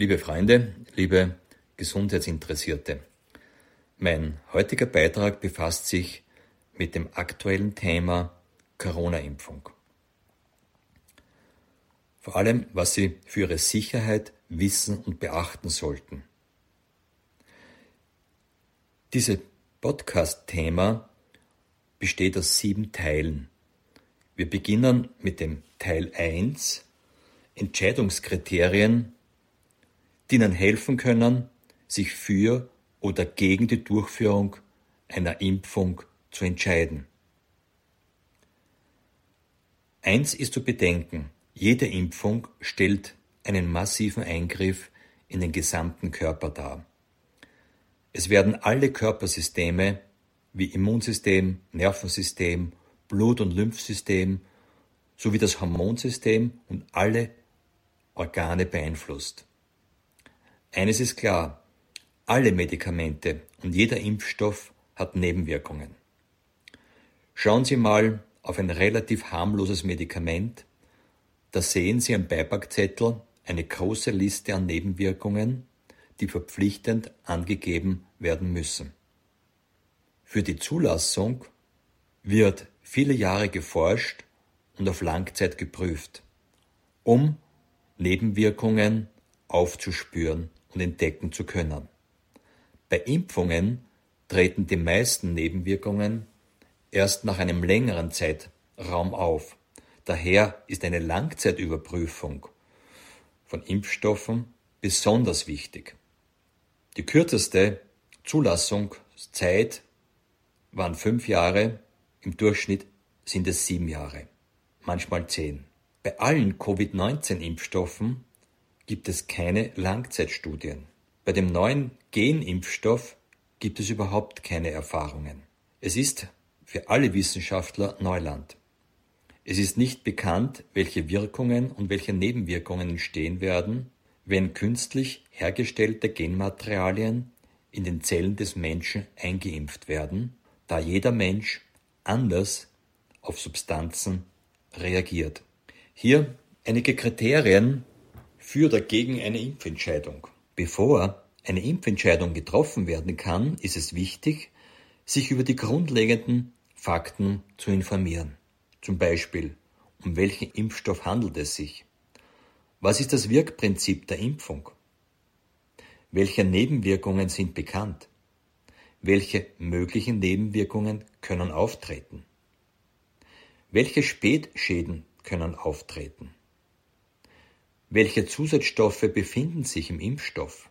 Liebe Freunde, liebe Gesundheitsinteressierte, mein heutiger Beitrag befasst sich mit dem aktuellen Thema Corona-Impfung. Vor allem, was Sie für Ihre Sicherheit wissen und beachten sollten. Dieses Podcast-Thema besteht aus sieben Teilen. Wir beginnen mit dem Teil 1, Entscheidungskriterien, die Ihnen helfen können, sich für oder gegen die Durchführung einer Impfung zu entscheiden. Eins ist zu bedenken, jede Impfung stellt einen massiven Eingriff in den gesamten Körper dar. Es werden alle Körpersysteme wie Immunsystem, Nervensystem, Blut- und Lymphsystem sowie das Hormonsystem und alle Organe beeinflusst. Eines ist klar, alle Medikamente und jeder Impfstoff hat Nebenwirkungen. Schauen Sie mal auf ein relativ harmloses Medikament, da sehen Sie am Beipackzettel eine große Liste an Nebenwirkungen, die verpflichtend angegeben werden müssen. Für die Zulassung wird viele Jahre geforscht und auf Langzeit geprüft, um Nebenwirkungen aufzuspüren und entdecken zu können. Bei Impfungen treten die meisten Nebenwirkungen erst nach einem längeren Zeitraum auf. Daher ist eine Langzeitüberprüfung von Impfstoffen besonders wichtig. Die kürzeste Zulassungszeit waren fünf Jahre, im Durchschnitt sind es sieben Jahre, manchmal zehn. Bei allen Covid-19-Impfstoffen gibt es keine Langzeitstudien. Bei dem neuen Genimpfstoff gibt es überhaupt keine Erfahrungen. Es ist für alle Wissenschaftler Neuland. Es ist nicht bekannt, welche Wirkungen und welche Nebenwirkungen entstehen werden, wenn künstlich hergestellte Genmaterialien in den Zellen des Menschen eingeimpft werden, da jeder Mensch anders auf Substanzen reagiert. Hier einige Kriterien für oder gegen eine Impfentscheidung. Bevor eine Impfentscheidung getroffen werden kann, ist es wichtig, sich über die grundlegenden Fakten zu informieren. Zum Beispiel, um welchen Impfstoff handelt es sich? Was ist das Wirkprinzip der Impfung? Welche Nebenwirkungen sind bekannt? Welche möglichen Nebenwirkungen können auftreten? Welche Spätschäden können auftreten? Welche Zusatzstoffe befinden sich im Impfstoff?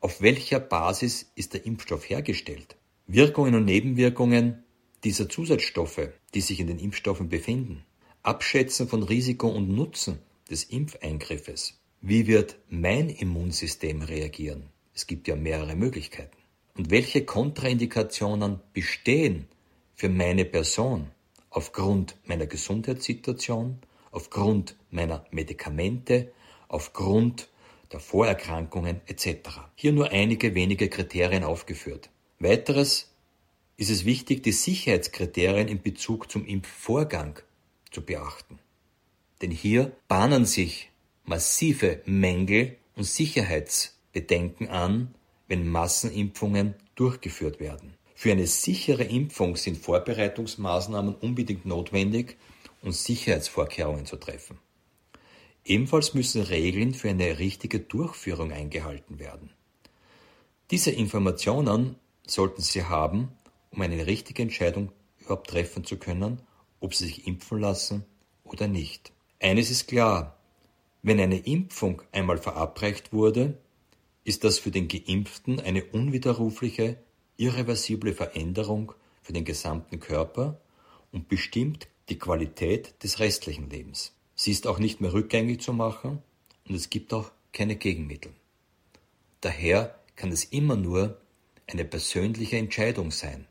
Auf welcher Basis ist der Impfstoff hergestellt? Wirkungen und Nebenwirkungen dieser Zusatzstoffe, die sich in den Impfstoffen befinden. Abschätzen von Risiko und Nutzen des Impfeingriffes. Wie wird mein Immunsystem reagieren? Es gibt ja mehrere Möglichkeiten. Und welche Kontraindikationen bestehen für meine Person aufgrund meiner Gesundheitssituation, aufgrund meiner Medikamente, aufgrund der Vorerkrankungen etc. Hier nur einige wenige Kriterien aufgeführt. Weiteres ist es wichtig, die Sicherheitskriterien in Bezug zum Impfvorgang zu beachten. Denn hier bahnen sich massive Mängel und Sicherheitsbedenken an, wenn Massenimpfungen durchgeführt werden. Für eine sichere Impfung sind Vorbereitungsmaßnahmen unbedingt notwendig und Sicherheitsvorkehrungen zu treffen. Ebenfalls müssen Regeln für eine richtige Durchführung eingehalten werden. Diese Informationen sollten Sie haben, um eine richtige Entscheidung überhaupt treffen zu können, ob Sie sich impfen lassen oder nicht. Eines ist klar, wenn eine Impfung einmal verabreicht wurde, ist das für den Geimpften eine unwiderrufliche, irreversible Veränderung für den gesamten Körper und bestimmt die Qualität des restlichen Lebens. Sie ist auch nicht mehr rückgängig zu machen und es gibt auch keine Gegenmittel. Daher kann es immer nur eine persönliche Entscheidung sein,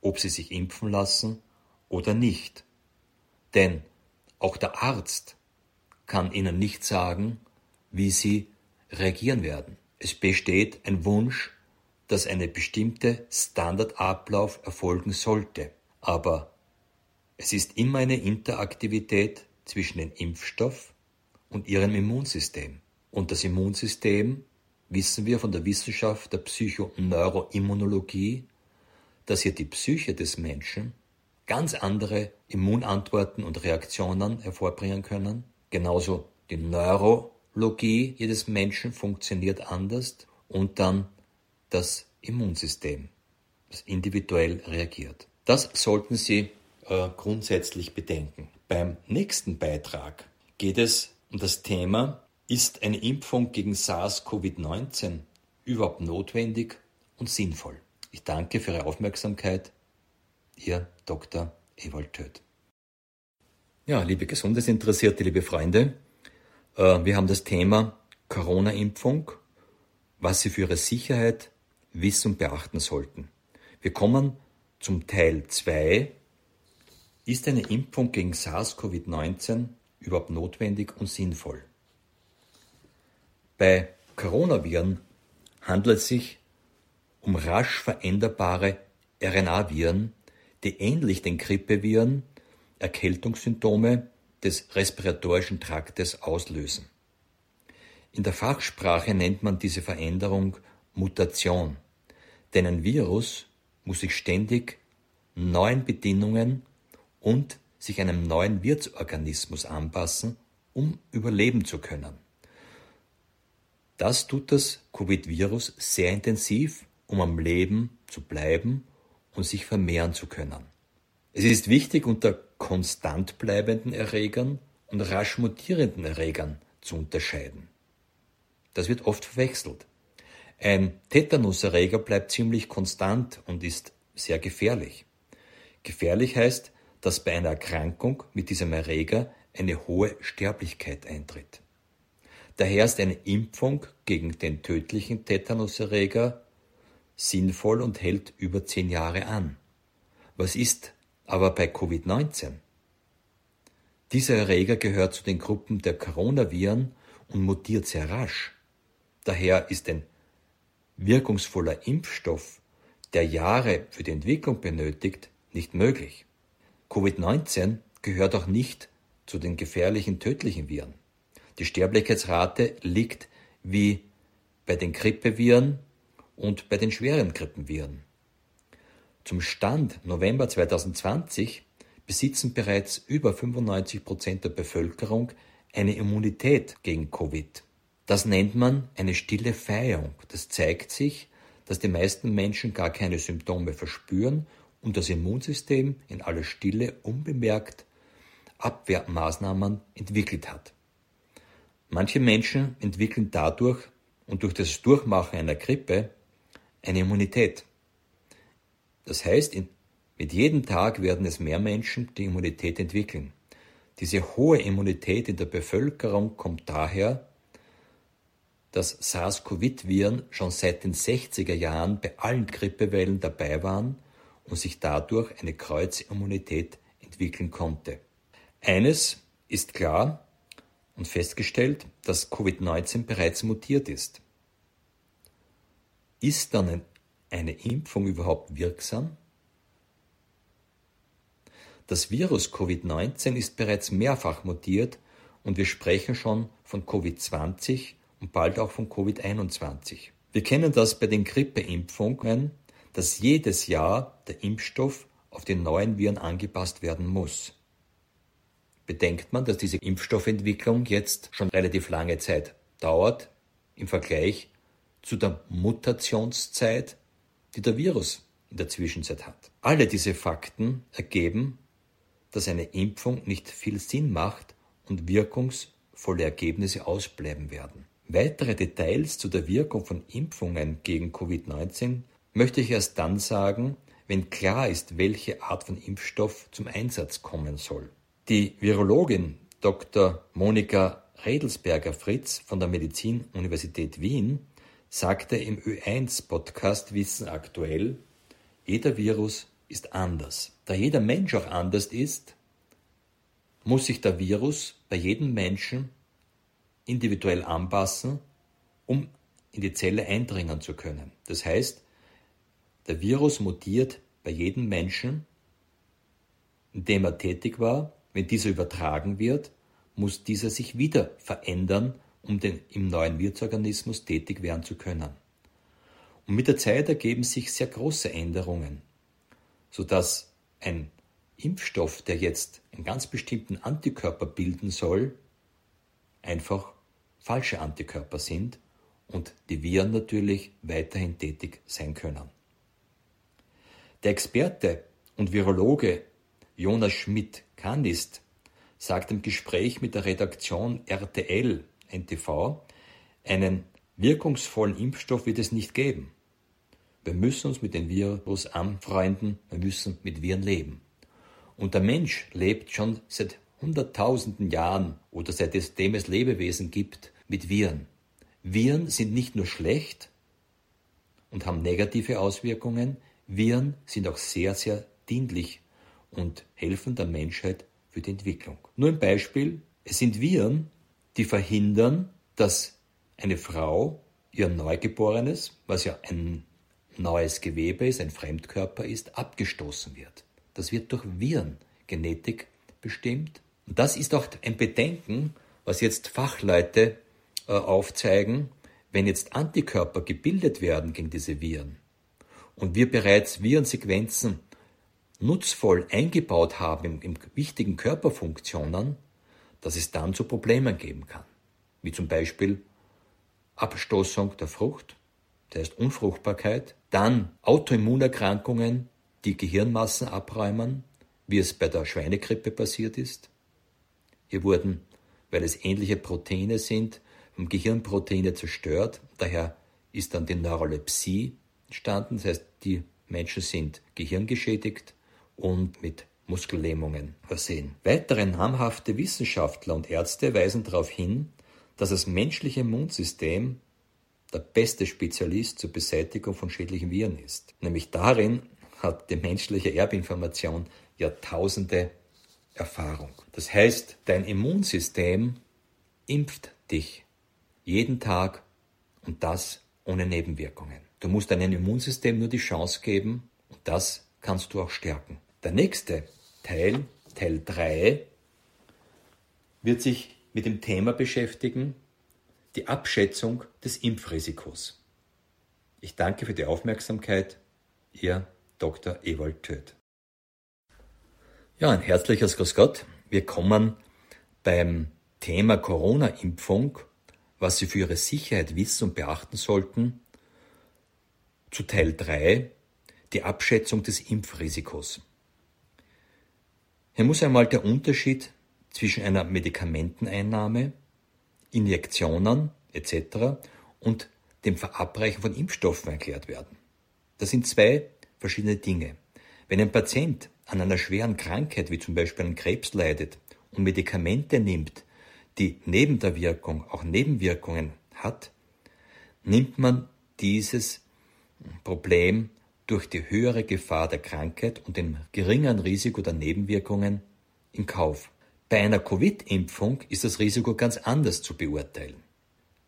ob Sie sich impfen lassen oder nicht. Denn auch der Arzt kann Ihnen nicht sagen, wie Sie reagieren werden. Es besteht ein Wunsch, dass eine bestimmte Standardablauf erfolgen sollte. Aber es ist immer eine Interaktivität zwischen dem Impfstoff und ihrem Immunsystem. Und das Immunsystem, wissen wir von der Wissenschaft der Psychoneuroimmunologie, dass hier die Psyche des Menschen ganz andere Immunantworten und Reaktionen hervorbringen können. Genauso die Neurologie jedes Menschen funktioniert anders und dann das Immunsystem, das individuell reagiert. Das sollten Sie äh, grundsätzlich bedenken. Beim nächsten Beitrag geht es um das Thema, ist eine Impfung gegen SARS-CoV-19 überhaupt notwendig und sinnvoll? Ich danke für Ihre Aufmerksamkeit. Ihr Dr. Ewald Töth. Ja, liebe Gesundheitsinteressierte, liebe Freunde, äh, wir haben das Thema Corona-Impfung, was Sie für Ihre Sicherheit wissen und beachten sollten. Wir kommen zum Teil 2. Ist eine Impfung gegen SARS-CoV-19 überhaupt notwendig und sinnvoll? Bei Coronaviren handelt es sich um rasch veränderbare RNA-Viren, die ähnlich den Grippeviren Erkältungssymptome des respiratorischen Traktes auslösen. In der Fachsprache nennt man diese Veränderung Mutation, denn ein Virus muss sich ständig neuen Bedingungen und sich einem neuen Wirtsorganismus anpassen, um überleben zu können. Das tut das Covid-Virus sehr intensiv um am Leben zu bleiben und sich vermehren zu können. Es ist wichtig, unter konstant bleibenden Erregern und rasch mutierenden Erregern zu unterscheiden. Das wird oft verwechselt. Ein Tetanuserreger bleibt ziemlich konstant und ist sehr gefährlich. Gefährlich heißt, dass bei einer Erkrankung mit diesem Erreger eine hohe Sterblichkeit eintritt. Daher ist eine Impfung gegen den tödlichen Tetanuserreger sinnvoll und hält über zehn Jahre an. Was ist aber bei Covid-19? Dieser Erreger gehört zu den Gruppen der Coronaviren und mutiert sehr rasch. Daher ist ein wirkungsvoller Impfstoff, der Jahre für die Entwicklung benötigt, nicht möglich. Covid-19 gehört auch nicht zu den gefährlichen tödlichen Viren. Die Sterblichkeitsrate liegt wie bei den Grippeviren und bei den schweren Grippenviren. Zum Stand November 2020 besitzen bereits über 95 Prozent der Bevölkerung eine Immunität gegen Covid. Das nennt man eine stille Feierung. Das zeigt sich, dass die meisten Menschen gar keine Symptome verspüren und das Immunsystem in aller Stille unbemerkt Abwehrmaßnahmen entwickelt hat. Manche Menschen entwickeln dadurch und durch das Durchmachen einer Grippe eine Immunität. Das heißt, in, mit jedem Tag werden es mehr Menschen, die Immunität entwickeln. Diese hohe Immunität in der Bevölkerung kommt daher, dass SARS-CoV-Viren schon seit den 60er Jahren bei allen Grippewellen dabei waren und sich dadurch eine Kreuzimmunität entwickeln konnte. Eines ist klar und festgestellt, dass Covid-19 bereits mutiert ist. Ist dann eine Impfung überhaupt wirksam? Das Virus Covid-19 ist bereits mehrfach mutiert und wir sprechen schon von Covid-20 und bald auch von Covid-21. Wir kennen das bei den Grippeimpfungen, dass jedes Jahr der Impfstoff auf die neuen Viren angepasst werden muss. Bedenkt man, dass diese Impfstoffentwicklung jetzt schon relativ lange Zeit dauert im Vergleich zu der Mutationszeit, die der Virus in der Zwischenzeit hat. Alle diese Fakten ergeben, dass eine Impfung nicht viel Sinn macht und wirkungsvolle Ergebnisse ausbleiben werden. Weitere Details zu der Wirkung von Impfungen gegen Covid-19 möchte ich erst dann sagen, wenn klar ist, welche Art von Impfstoff zum Einsatz kommen soll. Die Virologin Dr. Monika Redelsberger-Fritz von der Medizinuniversität Wien sagte im Ö1-Podcast Wissen aktuell, jeder Virus ist anders. Da jeder Mensch auch anders ist, muss sich der Virus bei jedem Menschen individuell anpassen, um in die Zelle eindringen zu können. Das heißt, der Virus mutiert bei jedem Menschen, in dem er tätig war. Wenn dieser übertragen wird, muss dieser sich wieder verändern um den, im neuen Wirtsorganismus tätig werden zu können. Und mit der Zeit ergeben sich sehr große Änderungen, sodass ein Impfstoff, der jetzt einen ganz bestimmten Antikörper bilden soll, einfach falsche Antikörper sind und die Viren natürlich weiterhin tätig sein können. Der Experte und Virologe Jonas Schmidt-Kanist sagt im Gespräch mit der Redaktion RTL NTV, einen wirkungsvollen Impfstoff wird es nicht geben. Wir müssen uns mit dem Virus anfreunden, wir müssen mit Viren leben. Und der Mensch lebt schon seit hunderttausenden Jahren oder seitdem es Lebewesen gibt mit Viren. Viren sind nicht nur schlecht und haben negative Auswirkungen, Viren sind auch sehr, sehr dienlich und helfen der Menschheit für die Entwicklung. Nur ein Beispiel, es sind Viren, die verhindern, dass eine Frau ihr Neugeborenes, was ja ein neues Gewebe ist, ein Fremdkörper ist, abgestoßen wird. Das wird durch Virengenetik bestimmt. Und das ist auch ein Bedenken, was jetzt Fachleute äh, aufzeigen, wenn jetzt Antikörper gebildet werden gegen diese Viren und wir bereits Virensequenzen nutzvoll eingebaut haben in, in wichtigen Körperfunktionen, dass es dann zu Problemen geben kann, wie zum Beispiel Abstoßung der Frucht, das heißt Unfruchtbarkeit, dann Autoimmunerkrankungen, die Gehirnmassen abräumen, wie es bei der Schweinegrippe passiert ist. Hier wurden, weil es ähnliche Proteine sind, vom Gehirnproteine zerstört, daher ist dann die Neurolepsie entstanden, das heißt, die Menschen sind gehirngeschädigt und mit Muskellähmungen versehen. Weitere namhafte Wissenschaftler und Ärzte weisen darauf hin, dass das menschliche Immunsystem der beste Spezialist zur Beseitigung von schädlichen Viren ist. Nämlich darin hat die menschliche Erbinformation Jahrtausende Erfahrung. Das heißt, dein Immunsystem impft dich jeden Tag und das ohne Nebenwirkungen. Du musst deinem Immunsystem nur die Chance geben und das kannst du auch stärken. Der nächste Teil, Teil 3, wird sich mit dem Thema beschäftigen, die Abschätzung des Impfrisikos. Ich danke für die Aufmerksamkeit. Ihr Dr. Ewald Töth. Ja, ein herzliches Grüß Gott. Wir kommen beim Thema Corona-Impfung, was Sie für Ihre Sicherheit wissen und beachten sollten, zu Teil 3, die Abschätzung des Impfrisikos. Hier muss einmal der Unterschied zwischen einer Medikamenteneinnahme, Injektionen etc. und dem Verabreichen von Impfstoffen erklärt werden. Das sind zwei verschiedene Dinge. Wenn ein Patient an einer schweren Krankheit wie zum Beispiel an Krebs leidet und Medikamente nimmt, die neben der Wirkung auch Nebenwirkungen hat, nimmt man dieses Problem durch die höhere Gefahr der Krankheit und dem geringeren Risiko der Nebenwirkungen in Kauf. Bei einer Covid-Impfung ist das Risiko ganz anders zu beurteilen.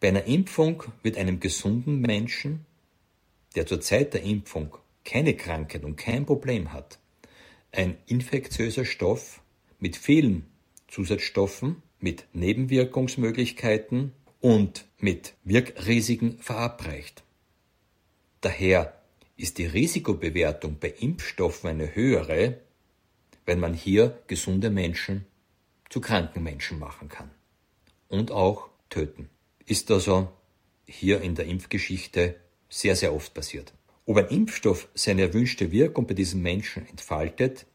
Bei einer Impfung wird einem gesunden Menschen, der zur Zeit der Impfung keine Krankheit und kein Problem hat, ein infektiöser Stoff mit vielen Zusatzstoffen, mit Nebenwirkungsmöglichkeiten und mit Wirkrisiken verabreicht. Daher ist die Risikobewertung bei Impfstoffen eine höhere, wenn man hier gesunde Menschen zu kranken Menschen machen kann und auch töten. Ist also hier in der Impfgeschichte sehr, sehr oft passiert. Ob ein Impfstoff seine erwünschte Wirkung bei diesen Menschen entfaltet,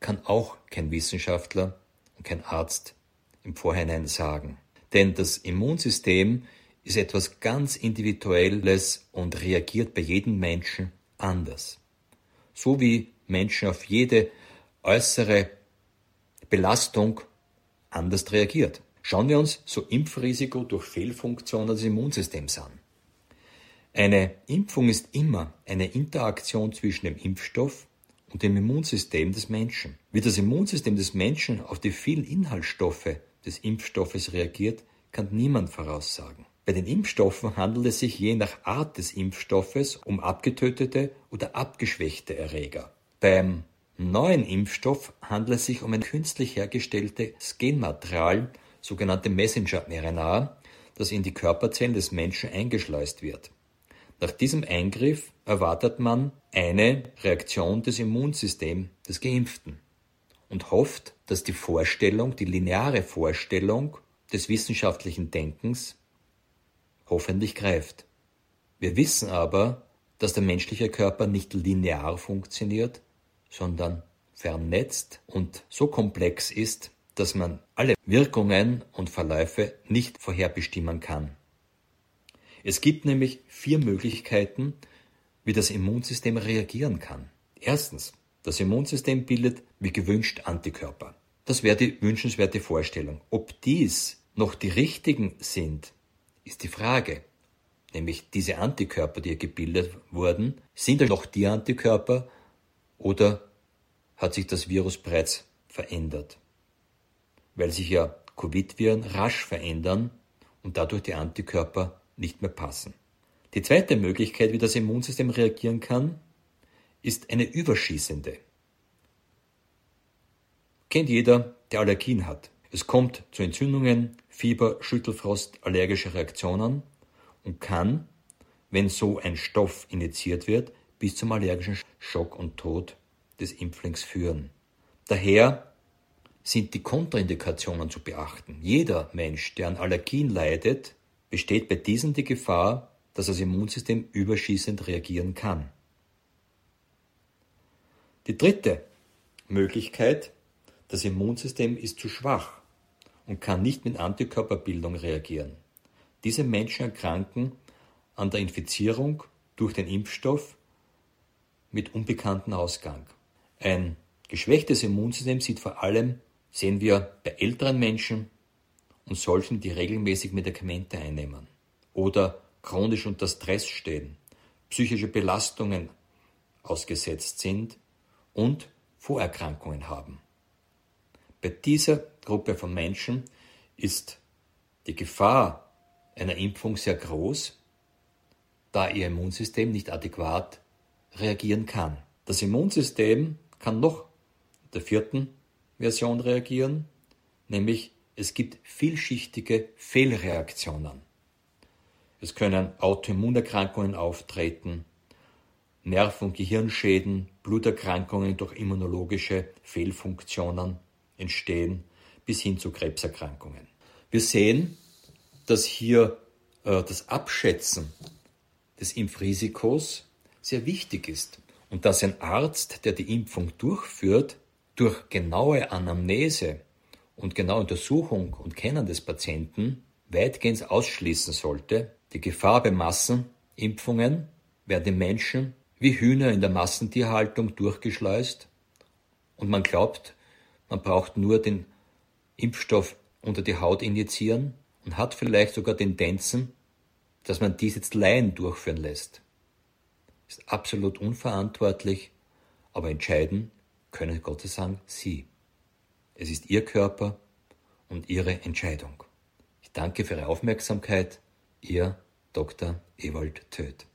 kann auch kein Wissenschaftler und kein Arzt im Vorhinein sagen. Denn das Immunsystem ist etwas ganz Individuelles und reagiert bei jedem Menschen anders. So wie Menschen auf jede äußere Belastung anders reagiert. Schauen wir uns so Impfrisiko durch Fehlfunktionen des Immunsystems an. Eine Impfung ist immer eine Interaktion zwischen dem Impfstoff und dem Immunsystem des Menschen. Wie das Immunsystem des Menschen auf die vielen Inhaltsstoffe des Impfstoffes reagiert, kann niemand voraussagen. Bei den Impfstoffen handelt es sich je nach Art des Impfstoffes um abgetötete oder abgeschwächte Erreger. Beim neuen Impfstoff handelt es sich um ein künstlich hergestelltes Genmaterial, sogenannte Messenger-RNA, das in die Körperzellen des Menschen eingeschleust wird. Nach diesem Eingriff erwartet man eine Reaktion des Immunsystems des Geimpften und hofft, dass die Vorstellung, die lineare Vorstellung des wissenschaftlichen Denkens hoffentlich greift. Wir wissen aber, dass der menschliche Körper nicht linear funktioniert, sondern vernetzt und so komplex ist, dass man alle Wirkungen und Verläufe nicht vorherbestimmen kann. Es gibt nämlich vier Möglichkeiten, wie das Immunsystem reagieren kann. Erstens, das Immunsystem bildet wie gewünscht Antikörper. Das wäre die wünschenswerte Vorstellung. Ob dies noch die richtigen sind, ist die Frage. Nämlich diese Antikörper, die gebildet wurden, sind noch die Antikörper oder hat sich das Virus bereits verändert? Weil sich ja Covid-Viren rasch verändern und dadurch die Antikörper nicht mehr passen. Die zweite Möglichkeit, wie das Immunsystem reagieren kann, ist eine überschießende. Kennt jeder, der Allergien hat. Es kommt zu Entzündungen, Fieber, Schüttelfrost, allergische Reaktionen und kann, wenn so ein Stoff injiziert wird, bis zum allergischen Schock und Tod des Impflings führen. Daher sind die Kontraindikationen zu beachten. Jeder Mensch, der an Allergien leidet, besteht bei diesen die Gefahr, dass das Immunsystem überschießend reagieren kann. Die dritte Möglichkeit, das Immunsystem ist zu schwach und kann nicht mit Antikörperbildung reagieren. Diese Menschen erkranken an der Infizierung durch den Impfstoff mit unbekanntem Ausgang. Ein geschwächtes Immunsystem sieht vor allem, sehen wir bei älteren Menschen und solchen, die regelmäßig Medikamente einnehmen oder chronisch unter Stress stehen, psychische Belastungen ausgesetzt sind und Vorerkrankungen haben. Bei dieser Gruppe von Menschen ist die Gefahr einer Impfung sehr groß, da ihr Immunsystem nicht adäquat reagieren kann. Das Immunsystem kann noch der vierten Version reagieren, nämlich es gibt vielschichtige Fehlreaktionen. Es können Autoimmunerkrankungen auftreten, Nerven- und Gehirnschäden, Bluterkrankungen durch immunologische Fehlfunktionen entstehen, bis hin zu Krebserkrankungen. Wir sehen, dass hier äh, das Abschätzen des Impfrisikos sehr wichtig ist und dass ein Arzt, der die Impfung durchführt, durch genaue Anamnese und genaue Untersuchung und Kennen des Patienten weitgehend ausschließen sollte, die Gefahr bei Massenimpfungen werden Menschen wie Hühner in der Massentierhaltung durchgeschleust und man glaubt, man braucht nur den Impfstoff unter die Haut injizieren und hat vielleicht sogar Tendenzen, dass man dies jetzt Laien durchführen lässt. Ist absolut unverantwortlich, aber entscheiden können Gottes sagen Sie. Es ist Ihr Körper und Ihre Entscheidung. Ich danke für Ihre Aufmerksamkeit. Ihr Dr. Ewald Töth.